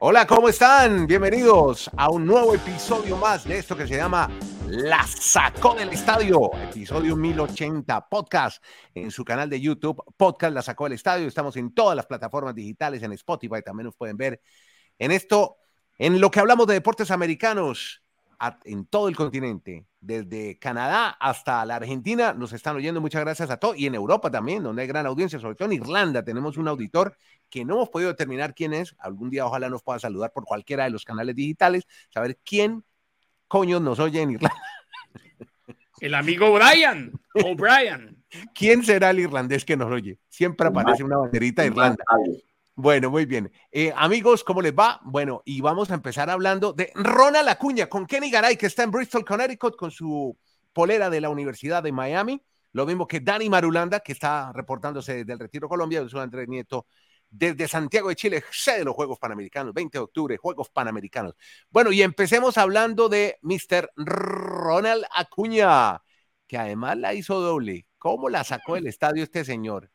Hola, ¿cómo están? Bienvenidos a un nuevo episodio más de esto que se llama La Sacó del Estadio, episodio 1080 podcast en su canal de YouTube, podcast La Sacó del Estadio. Estamos en todas las plataformas digitales, en Spotify también nos pueden ver. En esto, en lo que hablamos de deportes americanos, en todo el continente, desde Canadá hasta la Argentina, nos están oyendo. Muchas gracias a todos. Y en Europa también, donde hay gran audiencia, sobre todo en Irlanda, tenemos un auditor que no hemos podido determinar quién es. Algún día ojalá nos pueda saludar por cualquiera de los canales digitales, saber quién coño nos oye en Irlanda. El amigo Brian, O'Brien. ¿Quién será el irlandés que nos oye? Siempre aparece una banderita de Irlanda. Bueno, muy bien. Eh, amigos, ¿cómo les va? Bueno, y vamos a empezar hablando de Ronald Acuña con Kenny Garay, que está en Bristol, Connecticut, con su polera de la Universidad de Miami. Lo mismo que Dani Marulanda, que está reportándose del Retiro Colombia, su Andrés Nieto desde Santiago de Chile, sede de los Juegos Panamericanos, 20 de octubre, Juegos Panamericanos. Bueno, y empecemos hablando de Mr. Ronald Acuña, que además la hizo doble. ¿Cómo la sacó del estadio este señor?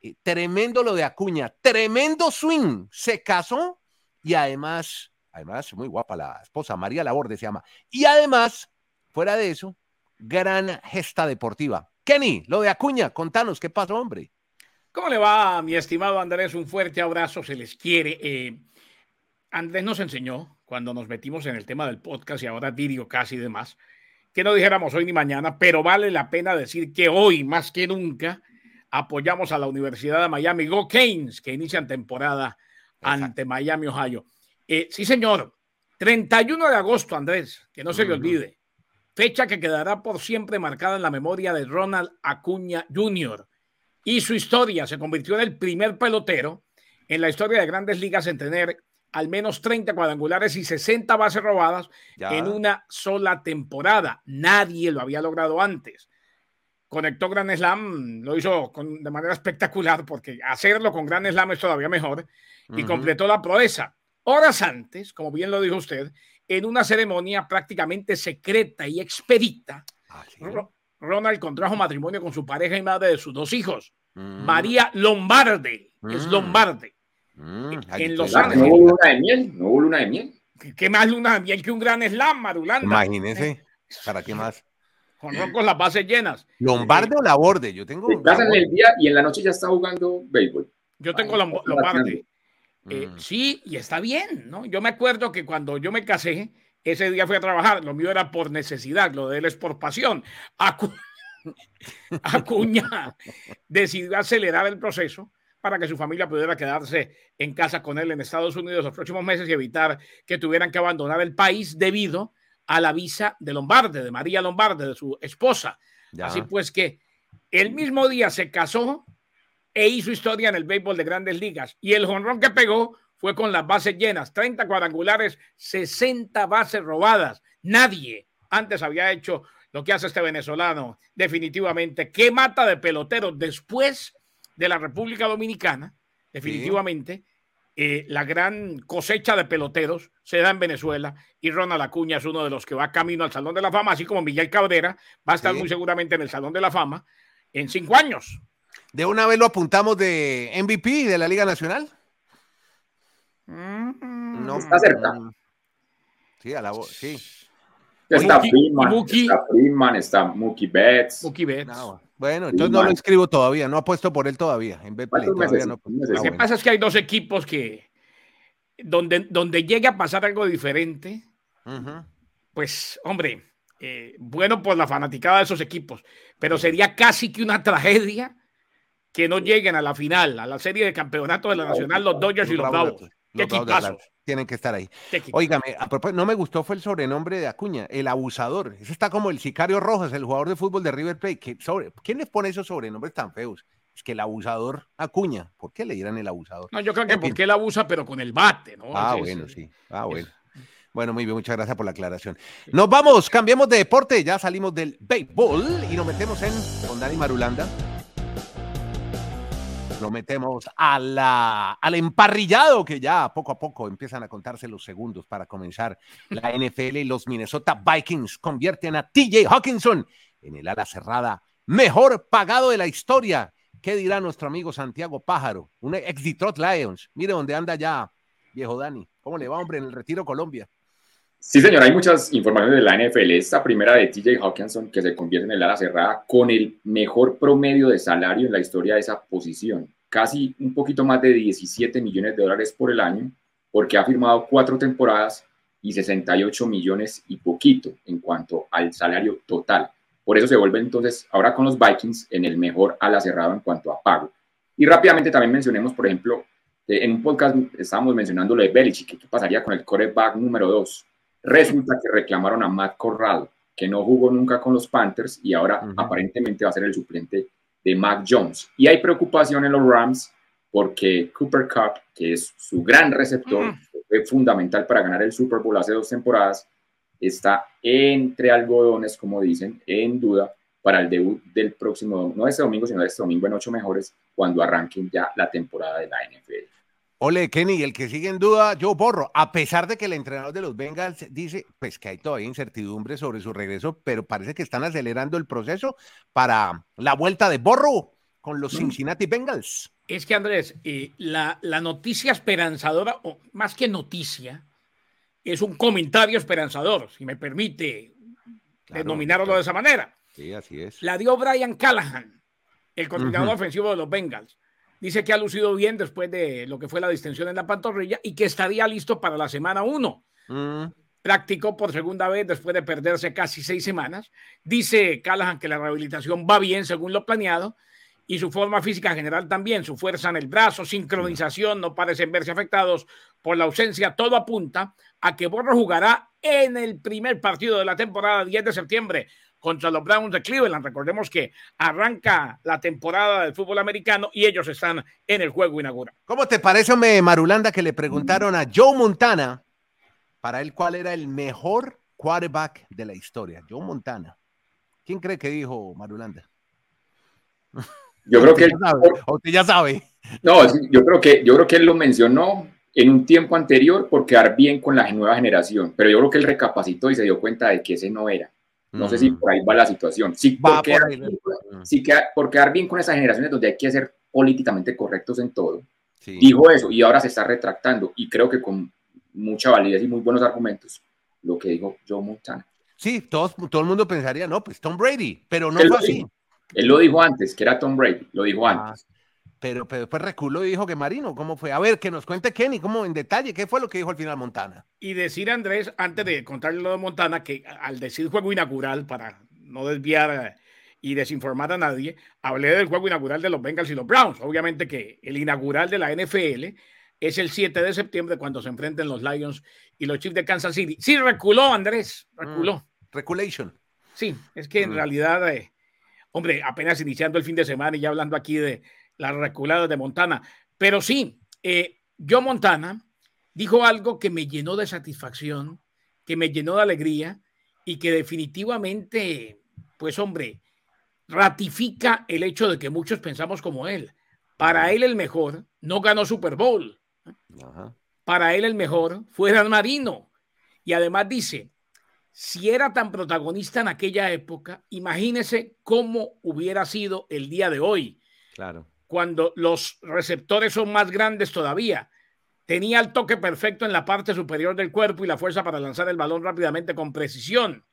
Eh, tremendo lo de Acuña, tremendo swing, se casó y además, además, muy guapa la esposa, María Laborde se llama, y además, fuera de eso, gran gesta deportiva. Kenny, lo de Acuña, contanos, ¿qué pasó, hombre? ¿Cómo le va, mi estimado Andrés? Un fuerte abrazo, se les quiere. Eh, Andrés nos enseñó, cuando nos metimos en el tema del podcast y ahora vídeo casi demás, que no dijéramos hoy ni mañana, pero vale la pena decir que hoy, más que nunca, apoyamos a la Universidad de Miami, Go Canes, que inician temporada ante Miami, Ohio. Eh, sí, señor. 31 de agosto, Andrés, que no se le olvide. Fecha que quedará por siempre marcada en la memoria de Ronald Acuña Jr. Y su historia se convirtió en el primer pelotero en la historia de grandes ligas en tener al menos 30 cuadrangulares y 60 bases robadas en una sola temporada. Nadie lo había logrado antes conectó Grand Slam, lo hizo de manera espectacular porque hacerlo con Grand Slam es todavía mejor y completó la proeza. Horas antes, como bien lo dijo usted, en una ceremonia prácticamente secreta y expedita, ah, Ronald contrajo matrimonio con su pareja y madre de sus dos hijos, mm. María Lombarde, es mm. Lombarde, mm, en Los Ángeles. No hubo luna de miel, no hubo luna de miel. ¿Qué, más luna de miel que un Gran Slam, Marulanda? Imagínese, ¿para qué más? Con, con las bases llenas. ¿Lombarde o Laborde? Yo tengo. Estás en el día y en la noche ya está jugando béisbol. Yo tengo la Lombarde. Eh, mm. Sí, y está bien, ¿no? Yo me acuerdo que cuando yo me casé, ese día fui a trabajar. Lo mío era por necesidad, lo de él es por pasión. Acuña decidió acelerar el proceso para que su familia pudiera quedarse en casa con él en Estados Unidos los próximos meses y evitar que tuvieran que abandonar el país debido a la visa de Lombarde, de María Lombarde, de su esposa. Así pues que el mismo día se casó e hizo historia en el béisbol de grandes ligas. Y el jonrón que pegó fue con las bases llenas, 30 cuadrangulares, 60 bases robadas. Nadie antes había hecho lo que hace este venezolano, definitivamente. ¿Qué mata de peloteros después de la República Dominicana? Definitivamente. Eh, la gran cosecha de peloteros se da en Venezuela y Ronald Acuña es uno de los que va camino al Salón de la Fama, así como Miguel Cabrera va a estar muy seguramente en el Salón de la Fama en cinco años. De una vez lo apuntamos de MVP de la Liga Nacional. Mm. no, está cerca. Sí, a la sí. Está Freeman, está Freeman, está Mookie Betts. Mookie Betts. Bueno, entonces no lo inscribo todavía, no apuesto por él todavía. En todavía no, lo que pasa es que hay dos equipos que donde, donde llegue a pasar algo diferente, pues hombre, eh, bueno por la fanaticada de esos equipos, pero sería casi que una tragedia que no lleguen a la final, a la serie de campeonato de la Nacional, los Dodgers y los Bravos. Qué equipazos tienen que estar ahí. Óigame, no me gustó fue el sobrenombre de Acuña, el abusador. Ese está como el sicario Rojas, el jugador de fútbol de River Plate. sobre, ¿Quién les pone esos sobrenombres tan feos? Es que el abusador Acuña, ¿por qué le dirán el abusador? No, yo creo que porque él abusa, pero con el bate, ¿no? Ah, bueno, sí. Ah, bueno. Bueno, muy bien, muchas gracias por la aclaración. Nos vamos, cambiemos de deporte, ya salimos del béisbol y nos metemos en con Dani Marulanda lo metemos a la, al emparrillado que ya poco a poco empiezan a contarse los segundos para comenzar la NFL y los Minnesota Vikings convierten a TJ Hawkinson en el ala cerrada mejor pagado de la historia. ¿Qué dirá nuestro amigo Santiago Pájaro, un ex Detroit Lions? Mire dónde anda ya, viejo Dani. ¿Cómo le va, hombre, en el Retiro Colombia? Sí, señor, hay muchas informaciones de la NFL. Esta primera de TJ Hawkinson, que se convierte en el ala cerrada con el mejor promedio de salario en la historia de esa posición. Casi un poquito más de 17 millones de dólares por el año, porque ha firmado cuatro temporadas y 68 millones y poquito en cuanto al salario total. Por eso se vuelve entonces ahora con los Vikings en el mejor ala cerrado en cuanto a pago. Y rápidamente también mencionemos, por ejemplo, en un podcast estábamos mencionando lo de Belichick, qué pasaría con el quarterback número 2 Resulta que reclamaron a Matt Corral, que no jugó nunca con los Panthers y ahora aparentemente va a ser el suplente de Mac Jones. Y hay preocupación en los Rams porque Cooper Cup, que es su gran receptor, fue fundamental para ganar el Super Bowl hace dos temporadas, está entre algodones, como dicen, en duda para el debut del próximo, no este domingo, sino este domingo en ocho mejores, cuando arranquen ya la temporada de la NFL. Ole, Kenny, el que sigue en duda, yo borro, a pesar de que el entrenador de los Bengals dice, pues que hay todavía incertidumbre sobre su regreso, pero parece que están acelerando el proceso para la vuelta de borro con los mm. Cincinnati Bengals. Es que Andrés, eh, la, noticia esperanzadora, o más que noticia, es un comentario esperanzador, si me permite denominarlo de esa manera. Sí, así es. La dio Brian Callahan, el coordinador ofensivo de los Bengals Dice que ha lucido bien después de lo que fue la distensión en la pantorrilla y que estaría listo para la semana 1. Mm. Practicó por segunda vez después de perderse casi seis semanas. Dice Callahan que la rehabilitación va bien según lo planeado y su forma física general también, su fuerza en el brazo, sincronización, no parecen verse afectados por la ausencia. Todo apunta a que Borro jugará en el primer partido de la temporada 10 de septiembre contra los Browns de Cleveland. Recordemos que arranca la temporada del fútbol americano y ellos están en el juego inaugural. ¿Cómo te parece, me Marulanda, que le preguntaron a Joe Montana para él cuál era el mejor quarterback de la historia? Joe Montana. ¿Quién cree que dijo Marulanda? Yo creo que él, usted ya sabe. No, yo creo que yo creo que él lo mencionó en un tiempo anterior por quedar bien con la nueva generación, pero yo creo que él recapacitó y se dio cuenta de que ese no era. No sé si por ahí va la situación. Sí, por, quedar, por, quedar, bien con esas generaciones donde hay que ser políticamente correctos en todo. Dijo eso y ahora se está retractando y creo que con mucha validez y muy buenos argumentos lo que dijo Joe Montana. Sí, todo, todo el mundo pensaría, no, pues Tom Brady, pero no fue así. Él lo dijo antes, que era Tom Brady, lo dijo ah, antes. Pero, pero después reculó y dijo que Marino, ¿cómo fue? A ver, que nos cuente Kenny, ¿cómo en detalle? ¿Qué fue lo que dijo al final Montana? Y decir, Andrés, antes de contarle lo de Montana, que al decir juego inaugural, para no desviar eh, y desinformar a nadie, hablé del juego inaugural de los Bengals y los Browns. Obviamente que el inaugural de la NFL es el 7 de septiembre cuando se enfrenten los Lions y los Chiefs de Kansas City. Sí, reculó, Andrés, reculó. Mm, reculation. Sí, es que en mm. realidad, eh, hombre, apenas iniciando el fin de semana y ya hablando aquí de las reculadas de Montana. Pero sí, eh, yo Montana dijo algo que me llenó de satisfacción, que me llenó de alegría y que definitivamente, pues hombre, ratifica el hecho de que muchos pensamos como él. Para él el mejor no ganó Super Bowl. Para él el mejor fue Dan Marino. Y además dice, si era tan protagonista en aquella época, imagínese cómo hubiera sido el día de hoy. Claro cuando los receptores son más grandes todavía. Tenía el toque perfecto en la parte superior del cuerpo y la fuerza para lanzar el balón rápidamente con precisión.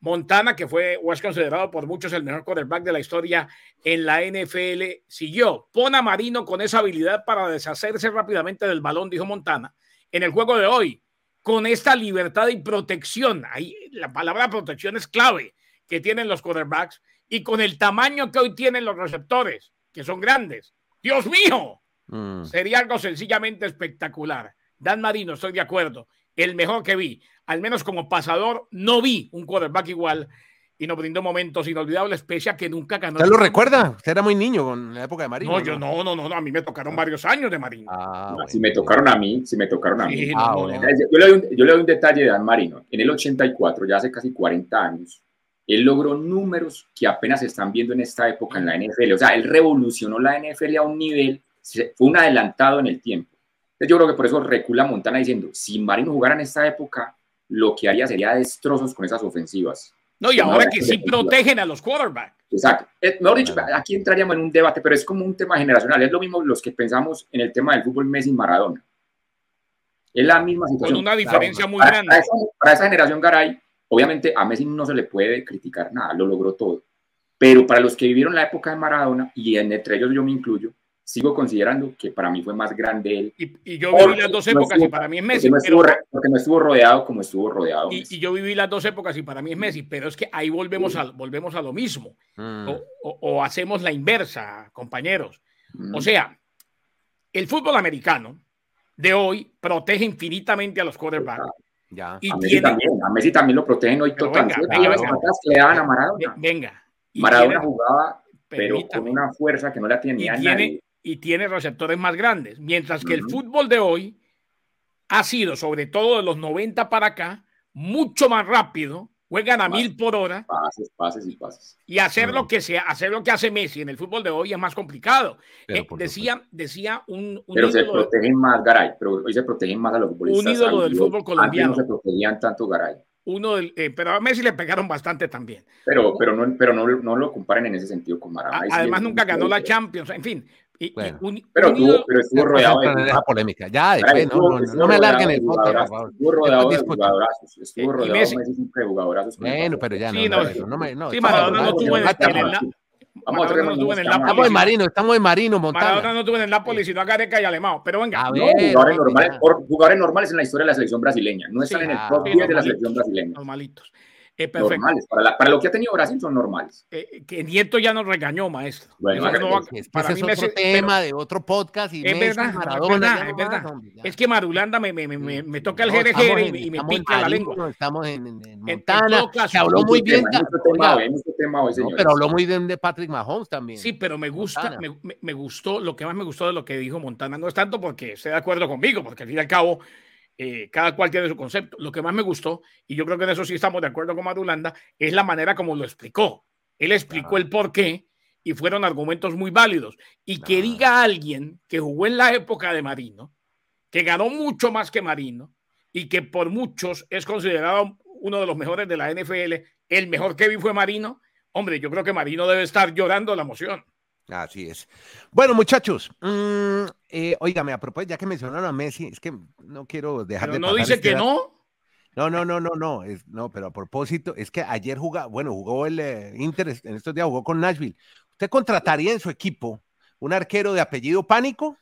Montana, que fue o es considerado por muchos el mejor quarterback de la historia en la NFL, siguió. Pon a Marino con esa habilidad para deshacerse rápidamente del balón, dijo Montana, en el juego de hoy, con esta libertad y protección. Ahí la palabra protección es clave que tienen los quarterbacks y con el tamaño que hoy tienen los receptores que son grandes. Dios mío, mm. sería algo sencillamente espectacular. Dan Marino, estoy de acuerdo, el mejor que vi. Al menos como pasador, no vi un quarterback igual y nos brindó momentos inolvidables, pese a que nunca ganó. ¿Usted lo recuerda? Usted era muy niño con la época de Marino. No, yo no, no, no, a mí me tocaron varios años de Marino. Ah, si me tocaron a mí, si me tocaron a mí. Ah, yo, le doy un, yo, le doy un, detalle de Dan Marino. En el 84, ya hace casi 40 años, él logró números que apenas se están viendo en esta época en la NFL. O sea, él revolucionó la NFL a un nivel, fue un adelantado en el tiempo. Entonces yo creo que por eso recula Montana diciendo, si Marino jugara en esta época, lo que haría sería destrozos con esas ofensivas. No, y ahora que sí protegen a los quarterbacks. Exacto. Eh, mejor dicho, aquí entraríamos en un debate, pero es como un tema generacional. Es lo mismo los que pensamos en el tema del fútbol Messi y Maradona. Es la misma situación. Con una diferencia muy grande. Para esa, generación Garay, obviamente a Messi no se le puede criticar nada, lo logró todo. Pero para los que vivieron la época de Maradona, y entre ellos yo me incluyo, sigo considerando que para mí fue más grande él. Y, yo viví las dos épocas y para mí es Messi. Porque no, estuvo, rodeado como estuvo rodeado. Y, yo viví las dos épocas y para mí es Messi, pero es que ahí volvemos, a, volvemos a lo mismo. Mm. O, hacemos la inversa, compañeros. O mm. sea, el fútbol americano de hoy protege infinitamente a los quarterbacks. Ya. Y a, Messi también, a Messi también lo protegen hoy totalmente. Venga, venga, Maradona jugaba, pero con una fuerza que no la tenía nadie y tiene receptores más grandes. Mientras que el fútbol de hoy ha sido, sobre todo de los 90 para acá, mucho más rápido, juegan a mil por hora. Pases, pases y pases. Y hacer lo que sea, hacer lo que hace Messi en el fútbol de hoy es más complicado. Eh, decía, decía un, Pero se protegen más, Garay, pero hoy se protegen más a los futbolistas. Un ídolo del fútbol colombiano. no se protegían tanto, Garay uno del, eh, pero a Messi le pegaron bastante también. Pero, pero, no, pero no, no lo comparen en ese sentido con Maradona. Además, nunca ganó la Champions, en fin, pero, pero estuvo rodeado de la polémica. Ya, después, no, no, me alarguen el podcast, por favor. Estuvo rodeado de jugadorazos. Estuvo rodeado de jugadorazos. Bueno, pero ya no. no, me, no, sí, Maradona no tuvo en el Vamos a no Estamos en Marino, estamos en Marino, Montana. Maradona no tuvo en el Napoli, sino a Gareca y Alemão. Pero venga. Ver, jugadores, normales, jugadores normales en la historia de la selección brasileña. No están en el top 10 de la selección brasileña. Normalitos. Eh, normales. Para, para, lo que ha tenido Brasil son normales. Eh, que Nieto ya nos regañó, maestro. Bueno, es, para mí es otro tema de otro podcast. Y es, verdad, Maradona, es verdad, es que Marulanda me, me, me, me toca el no, GRG y, me pica la lengua. Estamos en, en, Montana. se habló muy bien. pero habló muy bien de Patrick Mahomes también. Sí, pero me gusta, me, me, gustó, lo que más me gustó de lo que dijo Montana no es tanto porque esté de acuerdo conmigo, porque al fin y al cabo eh, cada cual tiene su concepto. Lo que más me gustó, y yo creo que en eso sí estamos de acuerdo con Madulanda, es la manera como lo explicó. Él explicó el por qué y fueron argumentos muy válidos. Y que diga alguien que jugó en la época de Marino, que ganó mucho más que Marino y que por muchos es considerado uno de los mejores de la NFL, el mejor que vi fue Marino. Hombre, yo creo que Marino debe estar llorando la emoción. Así es. Bueno, muchachos, mmm, eh, a propósito, ya que mencionaron a Messi, es que no quiero dejar pero de. No dice que no. No, no, no, no, no, es, no, pero a propósito, es que ayer jugó, bueno, jugó el eh, Inter, en estos días jugó con Nashville. ¿Usted contrataría en su equipo un arquero de apellido Pánico?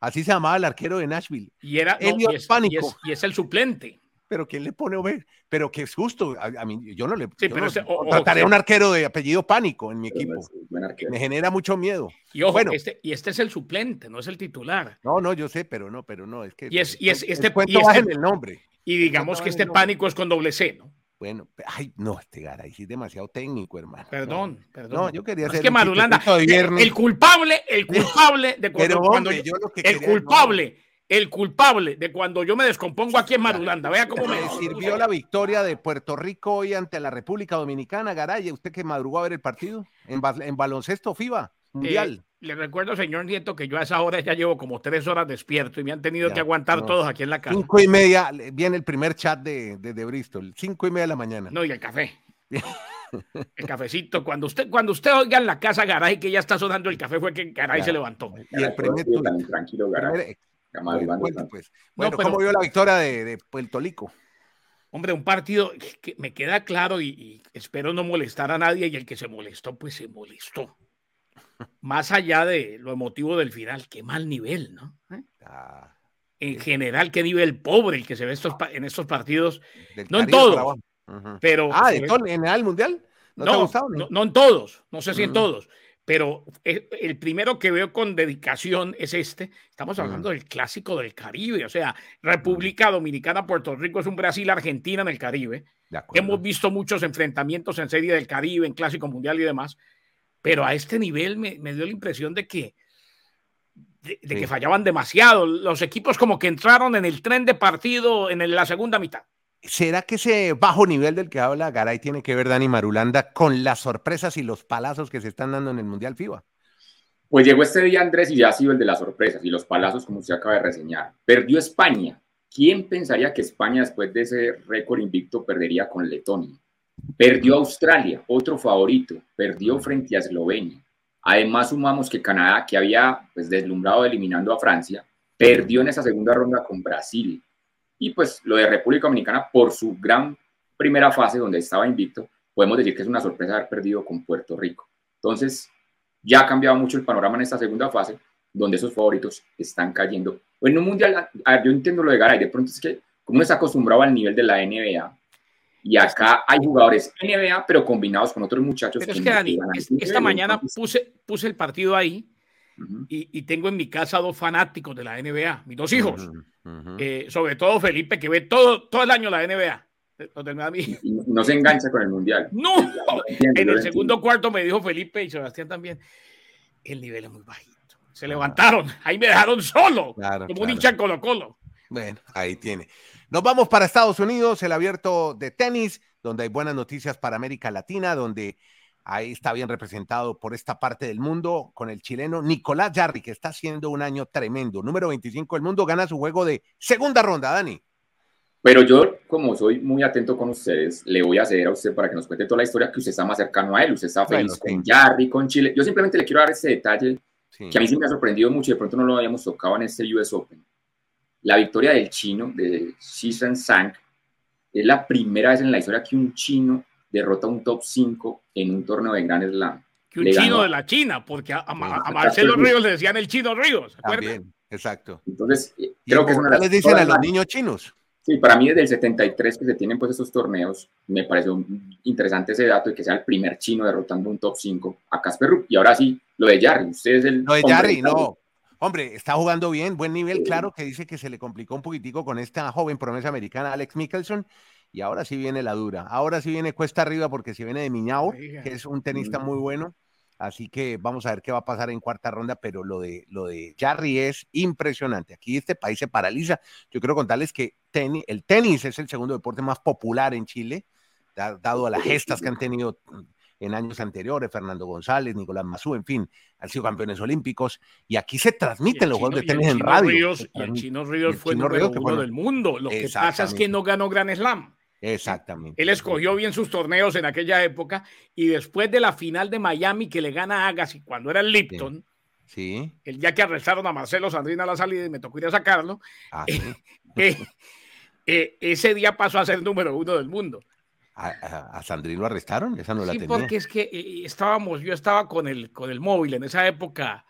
Así se llamaba el arquero de Nashville. Y era Pánico. y es el suplente pero ¿quién le pone ver? Pero que es justo. A, mí, yo no le. Sí, pero trataré un arquero de apellido pánico en mi equipo. Me genera mucho miedo. Y ojo, bueno, este, y este es el suplente, no es el titular. No, no, yo sé, pero no, pero no, es que. Y es, y es este. Y este, en el nombre. Y digamos que este pánico es con doble C, ¿no? Bueno, ay, no, este Garay sí es demasiado técnico, hermano. Perdón, perdón. No, yo quería Es que Marulanda, el culpable, el culpable de cuando, yo, el culpable el culpable de cuando yo me descompongo aquí en Marulanda. Vea cómo me sirvió la victoria de Puerto Rico hoy ante la República Dominicana, Garay. ¿Usted que madrugó a ver el partido en, baloncesto FIBA mundial? Eh, le recuerdo, señor Nieto, que yo a esa hora ya llevo como tres horas despierto y me han tenido que aguantar todos aquí en la casa. Cinco y media, viene el primer chat de, de, Bristol, cinco y media de la mañana. No, y el café. el cafecito. Cuando usted, cuando usted oiga en la casa Garay que ya está sonando el café, fue que Garay se levantó. Y el primer, tranquilo, Garay. Pues. Bueno, ¿cómo vio la victoria de, Puerto Rico? Hombre, un partido que me queda claro y, espero no molestar a nadie y el que se molestó, pues se molestó. Más allá de lo emotivo del final, qué mal nivel, ¿no? ¿Eh? Ah, en general, qué nivel pobre el que se ve estos, en estos partidos. No en todos, pero... Ah, ¿en el Mundial? ¿No, no, en todos, no sé si en todos, pero eh, el primero que veo con dedicación es este. Estamos hablando del clásico del Caribe, o sea, República Dominicana, Puerto Rico es un Brasil-Argentina en el Caribe. Hemos visto muchos enfrentamientos en Serie del Caribe, en Clásico Mundial y demás, pero a este nivel me, dio la impresión de que de, que fallaban demasiado. Los equipos como que entraron en el tren de partido en la segunda mitad. ¿Será que ese bajo nivel del que habla Garay tiene que ver Dani Marulanda con las sorpresas y los palazos que se están dando en el Mundial FIBA? Pues llegó este día Andrés y ya ha sido el de las sorpresas y los palazos como usted acaba de reseñar. Perdió España. ¿Quién pensaría que España después de ese récord invicto perdería con Letonia? Perdió Australia, otro favorito, perdió frente a Eslovenia. Además sumamos que Canadá, que había pues, deslumbrado eliminando a Francia, perdió en esa segunda ronda con Brasil Y pues lo de República Dominicana, por su gran primera fase donde estaba invicto, podemos decir que es una sorpresa haber perdido con Puerto Rico. Entonces, ya ha cambiado mucho el panorama en esta segunda fase, donde esos favoritos están cayendo. En un mundial, yo entiendo lo de Garay, de pronto es que como uno está acostumbrado al nivel de la NBA, y acá hay jugadores NBA, pero combinados con otros muchachos. Pero es que, Dani, esta mañana puse, puse el partido ahí y, tengo en mi casa dos fanáticos de la NBA, mis dos hijos. Eh, sobre todo Felipe, que ve todo, todo el año la NBA. No se engancha con el mundial. No, en el segundo cuarto me dijo Felipe y Sebastián también. El nivel es muy bajito. Se levantaron, ahí me dejaron solo, como un hincha Colo Colo. Bueno, ahí tiene. Nos vamos para Estados Unidos, el abierto de tenis, donde hay buenas noticias para América Latina, donde ahí está bien representado por esta parte del mundo con el chileno Nicolás Jarry, que está haciendo un año tremendo. Número 25 del mundo, gana su juego de segunda ronda, Dani. Pero yo, como soy muy atento con ustedes, le voy a ceder a usted para que nos cuente toda la historia que usted está más cercano a él, usted está feliz con Jarry, con Chile. Yo simplemente le quiero dar ese detalle que a mí sí me ha sorprendido mucho, de pronto no lo habíamos tocado en este US Open. La victoria del chino, de Xishan Sang, es la primera vez en la historia que un chino derrota a un top 5 en un torneo de Grand Slam. Que un chino de la China, porque a, Marcelo Ríos le decían el chino Ríos, ¿se acuerdan? exacto. Entonces, eh, creo que es una les dicen a los niños chinos? Sí, para mí desde el 73 que se tienen pues esos torneos, me pareció interesante ese dato de que sea el primer chino derrotando un top 5 a Casper Rupp. Y ahora sí, lo de Jarry, usted es el... Lo de Jarry, no. Hombre, está jugando bien, buen nivel, claro que dice que se le complicó un poquitico con esta joven promesa americana, Alex Mickelson, y ahora sí viene la dura. Ahora sí viene cuesta arriba porque se viene de Miñao, que es un tenista muy bueno. Así que vamos a ver qué va a pasar en cuarta ronda, pero lo de, lo de Jarry es impresionante. Aquí este país se paraliza. Yo quiero contarles que el tenis es el segundo deporte más popular en Chile, dado a las gestas que han tenido en años anteriores, Fernando González, Nicolás Mazú, en fin, han sido campeones olímpicos y aquí se transmiten los juegos de tenis en radio. el Chino Ríos fue el número uno del mundo. Lo que pasa es que no ganó Gran Slam. Exactamente. Él escogió bien sus torneos en aquella época y después de la final de Miami que le gana a Agassi cuando era el Lipton, sí. el día que arrestaron a Marcelo Sandrina a la salida y me tocó ir a sacarlo, ah, eh, eh, ese día pasó a ser número uno del mundo. ¿A, Sandrino lo arrestaron? Esa no la sí, tenía. porque es que eh, estábamos, yo estaba con el, con el móvil en esa época,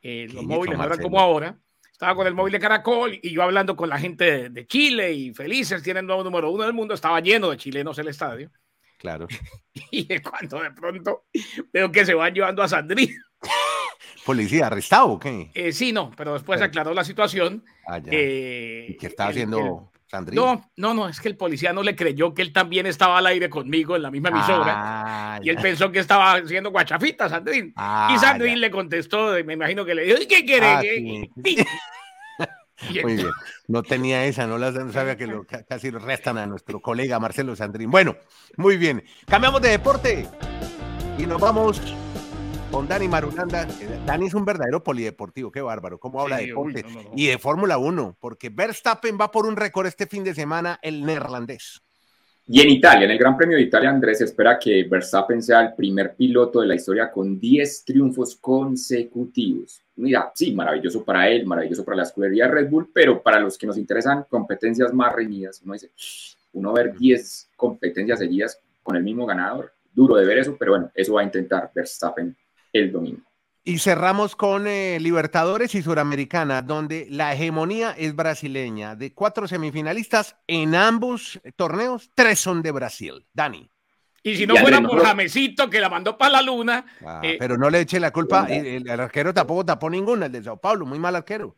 eh, los móviles no eran como ahora, estaba con el móvil de Caracol y yo hablando con la gente de, Chile y felices, tienen nuevo número uno del mundo, estaba lleno de chilenos el estadio. Claro. y cuando de pronto veo que se van llevando a Sandrino. ¿Policía arrestado o qué? Eh, sí, no, pero después aclaró la situación. Ah, ¿Y qué estaba haciendo? No, no, no, es que el policía no le creyó que él también estaba al aire conmigo en la misma emisora. Ah, y él pensó que estaba haciendo guachafita, Sandrín. y ah, Sandrín le contestó, me imagino que le dijo, ¿qué quiere? Ah, Muy bien. No tenía esa, no, la, sabía que lo, casi restan a nuestro colega Marcelo Sandrín. Bueno, muy bien. Cambiamos de deporte y nos vamos con Dani Marulanda. Dani es un verdadero polideportivo, qué bárbaro, cómo habla de deporte y de Fórmula 1, porque Verstappen va por un récord este fin de semana, el neerlandés. Y en Italia, en el Gran Premio de Italia, Andrés espera que Verstappen sea el primer piloto de la historia con 10 triunfos consecutivos. Mira, sí, maravilloso para él, maravilloso para la escudería Red Bull, pero para los que nos interesan competencias más reñidas, uno dice, uno ver 10 competencias seguidas con el mismo ganador, duro de ver eso, pero bueno, eso va a intentar Verstappen el domingo. Y cerramos con eh, Libertadores y Suramericana, donde la hegemonía es brasileña. De cuatro semifinalistas en ambos torneos, tres son de Brasil. Dani. Y si no fuera por Jamesito que la mandó para la luna. Ah, eh, pero no le eche la culpa. El, arquero tampoco tapó ninguna, el de Sao Paulo, muy mal arquero.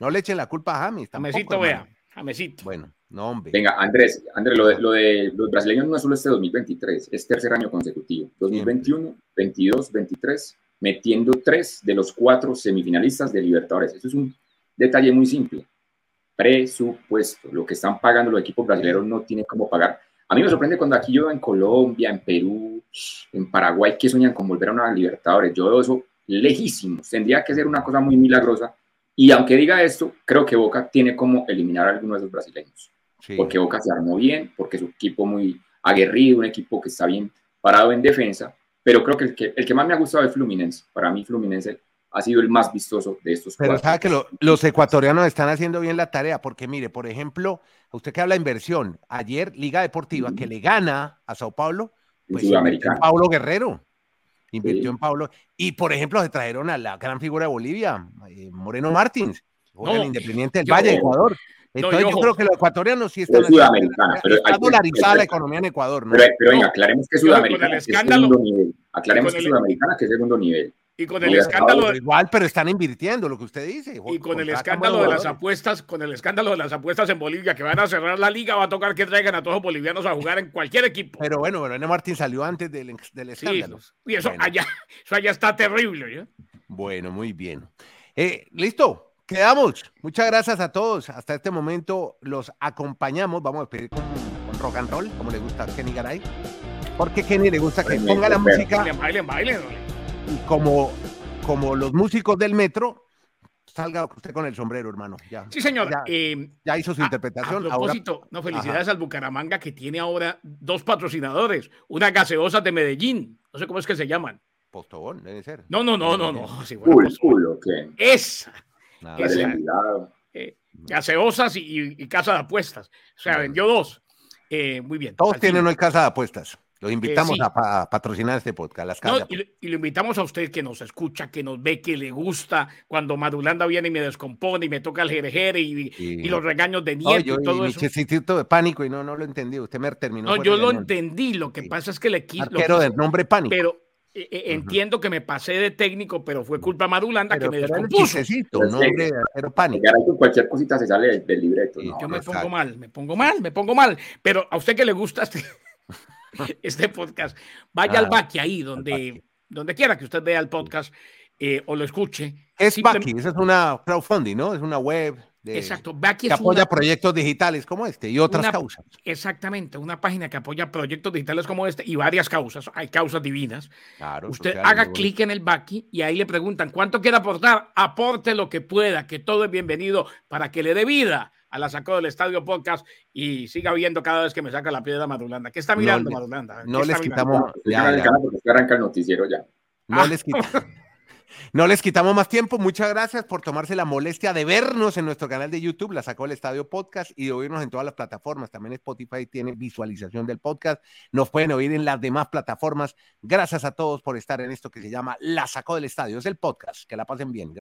No le echen la culpa a James. Jamesito, vea. Jamesito. Bueno, no, hombre. Venga, Andrés, Andrés, lo de, lo de los brasileños no es solo este 2023, es tercer año consecutivo. 2021, 22, 23, metiendo tres de los cuatro semifinalistas de Libertadores. Eso es un detalle muy simple. Presupuesto. Lo que están pagando los equipos brasileños no tienen cómo pagar. A mí me sorprende cuando aquí yo en Colombia, en Perú, en Paraguay, que sueñan con volver a una Libertadores. Yo veo eso lejísimos. Tendría que ser una cosa muy milagrosa. Y aunque diga esto, creo que Boca tiene como eliminar a alguno de esos brasileños. Porque Boca se armó bien, porque es un equipo muy aguerrido, un equipo que está bien parado en defensa, pero creo que el que, el que más me ha gustado es Fluminense. Para mí Fluminense ha sido el más vistoso de estos Pero sabe que los ecuatorianos están haciendo bien la tarea, porque mire, por ejemplo, usted que habla de inversión, ayer Liga Deportiva que le gana a Sao Paulo, pues Paulo Guerrero, invirtió en Paulo, y por ejemplo se trajeron a la gran figura de Bolivia, eh, Moreno Martins, el Independiente del Valle, Ecuador. Entonces yo, creo que los ecuatorianos sí están... sudamericana. Pero está dolarizada la economía en Ecuador. ¿no? Pero, pero venga, aclaremos que es sudamericana, que es segundo nivel. Aclaremos que es sudamericana, que es segundo nivel. Y con el escándalo. igual, pero están invirtiendo lo que usted dice. Y con el escándalo de las apuestas, con el escándalo de las apuestas en Bolivia, que van a cerrar la liga, va a tocar que traigan a todos los bolivianos a jugar en cualquier equipo. Pero bueno, René Martín salió antes del, del escándalo. y eso, allá, eso allá está terrible. ¿eh? Bueno, muy bien. Eh, Listo, quedamos. Muchas gracias a todos. Hasta este momento los acompañamos. Vamos a pedir con, rock and roll, como le gusta a Kenny Garay. Porque Kenny le gusta que ponga la música. Bailen, bailen, bailen y como, como los músicos del metro, salga usted con el sombrero, hermano. Ya, sí, señor. Ya, eh, hizo su interpretación. A propósito, no, felicidades al Bucaramanga que tiene ahora dos patrocinadores, una gaseosa de Medellín, no sé cómo es que se llaman. Postobón, debe ser. No, no, no, no, no. Sí, bueno, Esa. esa eh, gaseosas y, casa de apuestas. O sea, vendió dos. Eh, muy bien. Todos tienen una casa de apuestas. Los invitamos a, patrocinar este podcast. y, lo invitamos a usted que nos escucha, que nos ve, que le gusta cuando Madulanda viene y me descompone y me toca el jerejere y, los regaños de nieto y todo eso. de pánico y no, no lo entendí. Usted me terminó. No, yo lo entendí. Lo que pasa es que le quise. Pero del nombre pánico. Pero eh, eh, entiendo que me pasé de técnico, pero fue culpa Madulanda que me descompuso. Nombre, pero pánico. Cualquier cosita se sale del, libreto. yo me pongo mal, me pongo mal, me pongo mal. Pero a usted que le gusta este este podcast, vaya al Baki ahí, donde, donde quiera que usted vea el podcast eh, o lo escuche. Es Baki, esa es una crowdfunding, ¿no? Es una web. De, Exacto, Baki que apoya proyectos digitales como este y otras causas. Exactamente, una página que apoya proyectos digitales como este y varias causas. Hay causas divinas. Usted haga clic en el Baki y ahí le preguntan cuánto quiere aportar. Aporte lo que pueda, que todo es bienvenido para que le dé vida a la sacó del estadio podcast y siga viendo cada vez que me saca la piedra Madulanda. ¿Qué está mirando Madulanda? No les quitamos. Ya, arranca el noticiero ya. No ah. les quitamos. No les quitamos más tiempo. Muchas gracias por tomarse la molestia de vernos en nuestro canal de YouTube, la sacó el Estadio Podcast, y de oírnos en todas las plataformas. También Spotify tiene visualización del podcast. Nos pueden oír en las demás plataformas. Gracias a todos por estar en esto que se llama La sacó del Estadio. Es el podcast. Que la pasen bien.